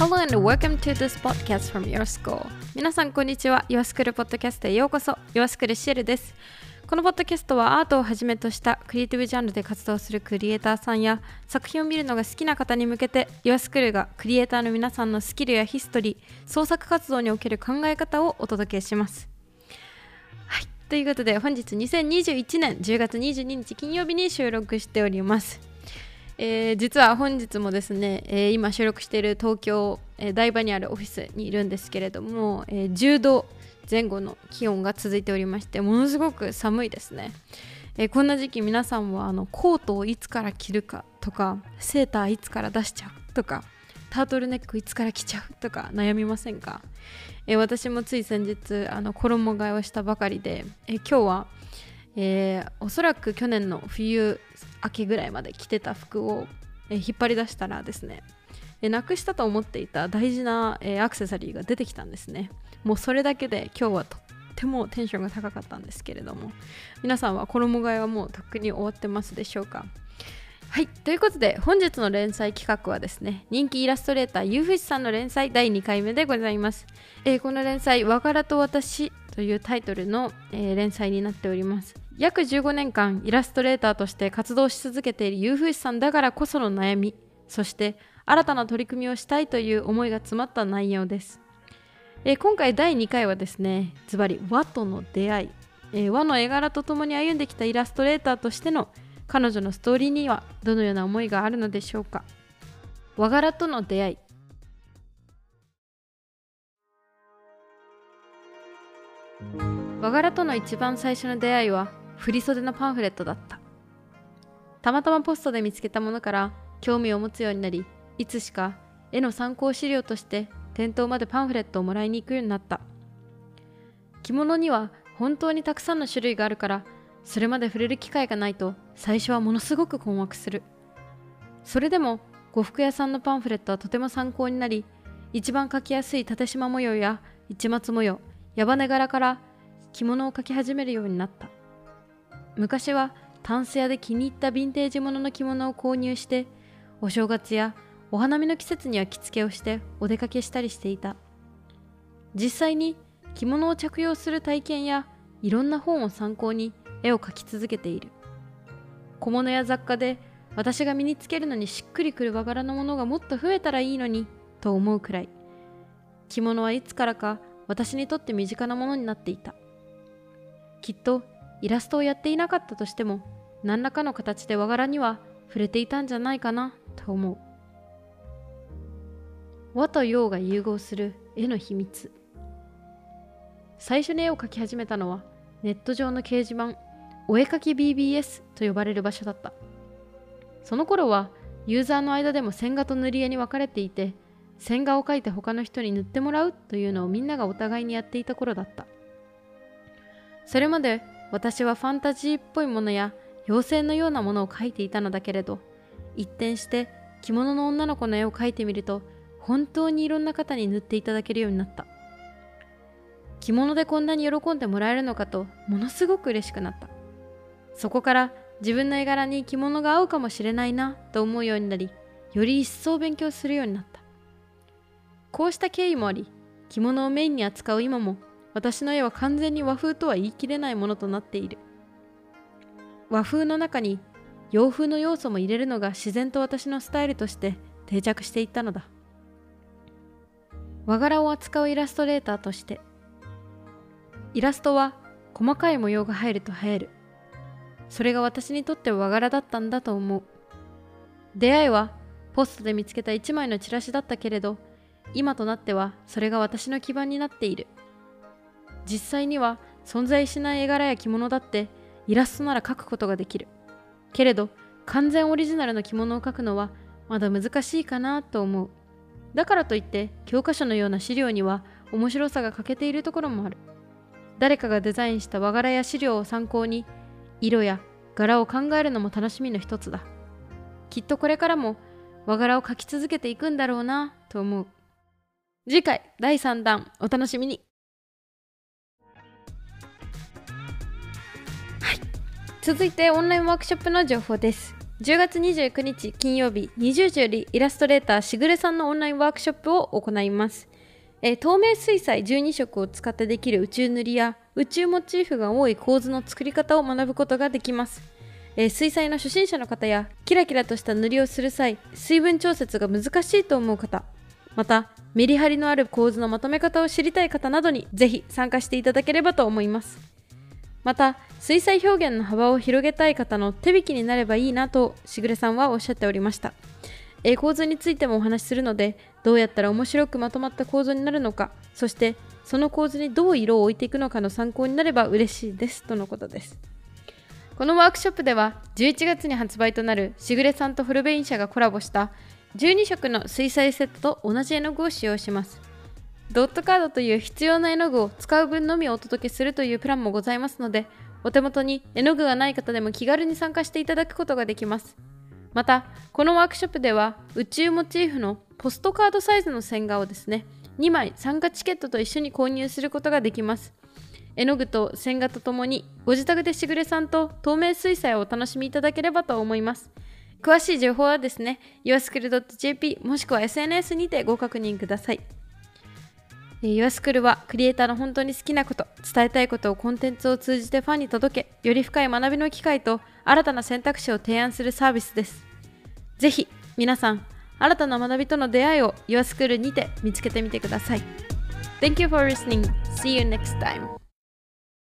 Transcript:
Hello and welcome to this podcast from Your School. 皆さんこんにちは。Your School ポッドキャストへようこそ。Your School シェルです。このポッドキャストはアートをはじめとしたクリエイティブジャンルで活動するクリエイターさんや作品を見るのが好きな方に向けて Your School がクリエイターの皆さんのスキルやヒストリー創作活動における考え方をお届けします。はい。ということで本日2021年10月22日金曜日に収録しております。えー、実は本日もですね、えー、今収録している東京、えー、台場にあるオフィスにいるんですけれども、え10度前後の気温が続いておりましてものすごく寒いですね、えこんな時期皆さんはあのコートをいつから着るかとかセーターいつから出しちゃうとかタートルネックいつから着ちゃうとか悩みませんか、え私もつい先日あの衣替えをしたばかりで、え今日はえー、おそらく去年の冬明けぐらいまで着てた服を、引っ張り出したらですね、なくしたと思っていた大事な、アクセサリーが出てきたんですね。もうそれだけで今日はとってもテンションが高かったんですけれども皆さんは衣替えはもうとっくに終わってますでしょうか？はいということで本日の連載企画はですね人気イラストレーターゆうふしさんの連載第2回目でございます、えー、この連載「和柄と私」というタイトルの、えー、連載になっております。約15年間イラストレーターとして活動し続けているゆうふしさんだからこその悩みそして新たな取り組みをしたいという思いが詰まった内容です、えー、今回第2回はですねズバリ和との出会い、えー、和の絵柄とともに歩んできたイラストレーターとしての彼女のストーリーにはどのような思いがあるのでしょうか。和柄との出会い。和柄との一番最初の出会いは振袖のパンフレットだった。たまたまポストで見つけたものから興味を持つようになりいつしか絵の参考資料として店頭までパンフレットをもらいに行くようになった。着物には本当にたくさんの種類があるからそれまで触れる機会がないと最初はものすごく困惑する。それでも呉服屋さんのパンフレットはとても参考になり一番描きやすい縦縞模様や市松模様矢羽柄から着物を描き始めるようになった。昔はタンス屋で気に入ったヴィンテージものの着物を購入してお正月やお花見の季節には着付けをしてお出かけしたりしていた。実際に着物を着用する体験やいろんな本を参考に絵を描き続けている。小物や雑貨で私が身につけるのにしっくりくる和柄のものがもっと増えたらいいのにと思うくらい。着物はいつからか私にとって身近なものになっていた。きっとイラストをやっていなかったとしても何らかの形で和柄には触れていたんじゃないかなと思う。和と洋が融合する絵の秘密。最初に絵を描き始めたのはネット上の掲示板お絵かき BBS と呼ばれる場所だった。その頃はユーザーの間でも線画と塗り絵に分かれていて線画を描いて他の人に塗ってもらうというのをみんながお互いにやっていた頃だった。それまで私はファンタジーっぽいものや妖精のようなものを描いていたのだけれど一転して着物の女の子の絵を描いてみると本当にいろんな方に塗っていただけるようになった。着物でこんなに喜んでもらえるのかとものすごく嬉しくなった。そこから自分の絵柄に着物が合うかもしれないなと思うようになりより一層勉強するようになった。こうした経緯もあり着物をメインに扱う今も私の絵は完全に和風とは言い切れないものとなっている。和風の中に洋風の要素も入れるのが自然と私のスタイルとして定着していったのだ。和柄を扱うイラストレーターとしてイラストは細かい模様が入ると映える。それが私にとって和柄だったんだと思う。出会いはポストで見つけた一枚のチラシだったけれど今となってはそれが私の基盤になっている。実際には存在しない絵柄や着物だってイラストなら描くことができる。けれど完全オリジナルの着物を描くのはまだ難しいかなと思う。だからといって教科書のような資料には面白さが欠けているところもある。誰かがデザインした和柄や資料を参考に色や柄を考えるのも楽しみの一つだ。きっとこれからも和柄を描き続けていくんだろうなと思う。次回第3弾お楽しみに。続いてオンラインワークショップの情報です10月29日金曜日20時よりイラストレーターしぐれさんのオンラインワークショップを行います。えー、透明水彩12色を使ってできる宇宙塗りや宇宙モチーフが多い構図の作り方を学ぶことができます。えー、水彩の初心者の方やキラキラとした塗りをする際水分調節が難しいと思う方またメリハリのある構図のまとめ方を知りたい方などにぜひ参加していただければと思いますまた水彩表現の幅を広げたい方の手引きになればいいなとしぐれさんはおっしゃっておりました、えー、構図についてもお話しするのでどうやったら面白くまとまった構造になるのかそしてその構図にどう色を置いていくのかの参考になれば嬉しいですとのことです。このワークショップでは11月に発売となるしぐれさんとフルベイン社がコラボした12色の水彩セットと同じ絵の具を使用します。ドットカードという必要な絵の具を使う分のみお届けするというプランもございますのでお手元に絵の具がない方でも気軽に参加していただくことができます。またこのワークショップでは宇宙モチーフのポストカードサイズの線画をですね2枚参加チケットと一緒に購入することができます。絵の具と線画とともにご自宅でしぐれさんと透明水彩をお楽しみいただければと思います。詳しい情報はですね yourschool.jp もしくは SNS にてご確認ください。YourSchool はクリエイターの本当に好きなこと伝えたいことをコンテンツを通じてファンに届けより深い学びの機会と新たな選択肢を提案するサービスですぜひ皆さん新たな学びとの出会いを YourSchool にて見つけてみてください Thank you for listening. See you next time.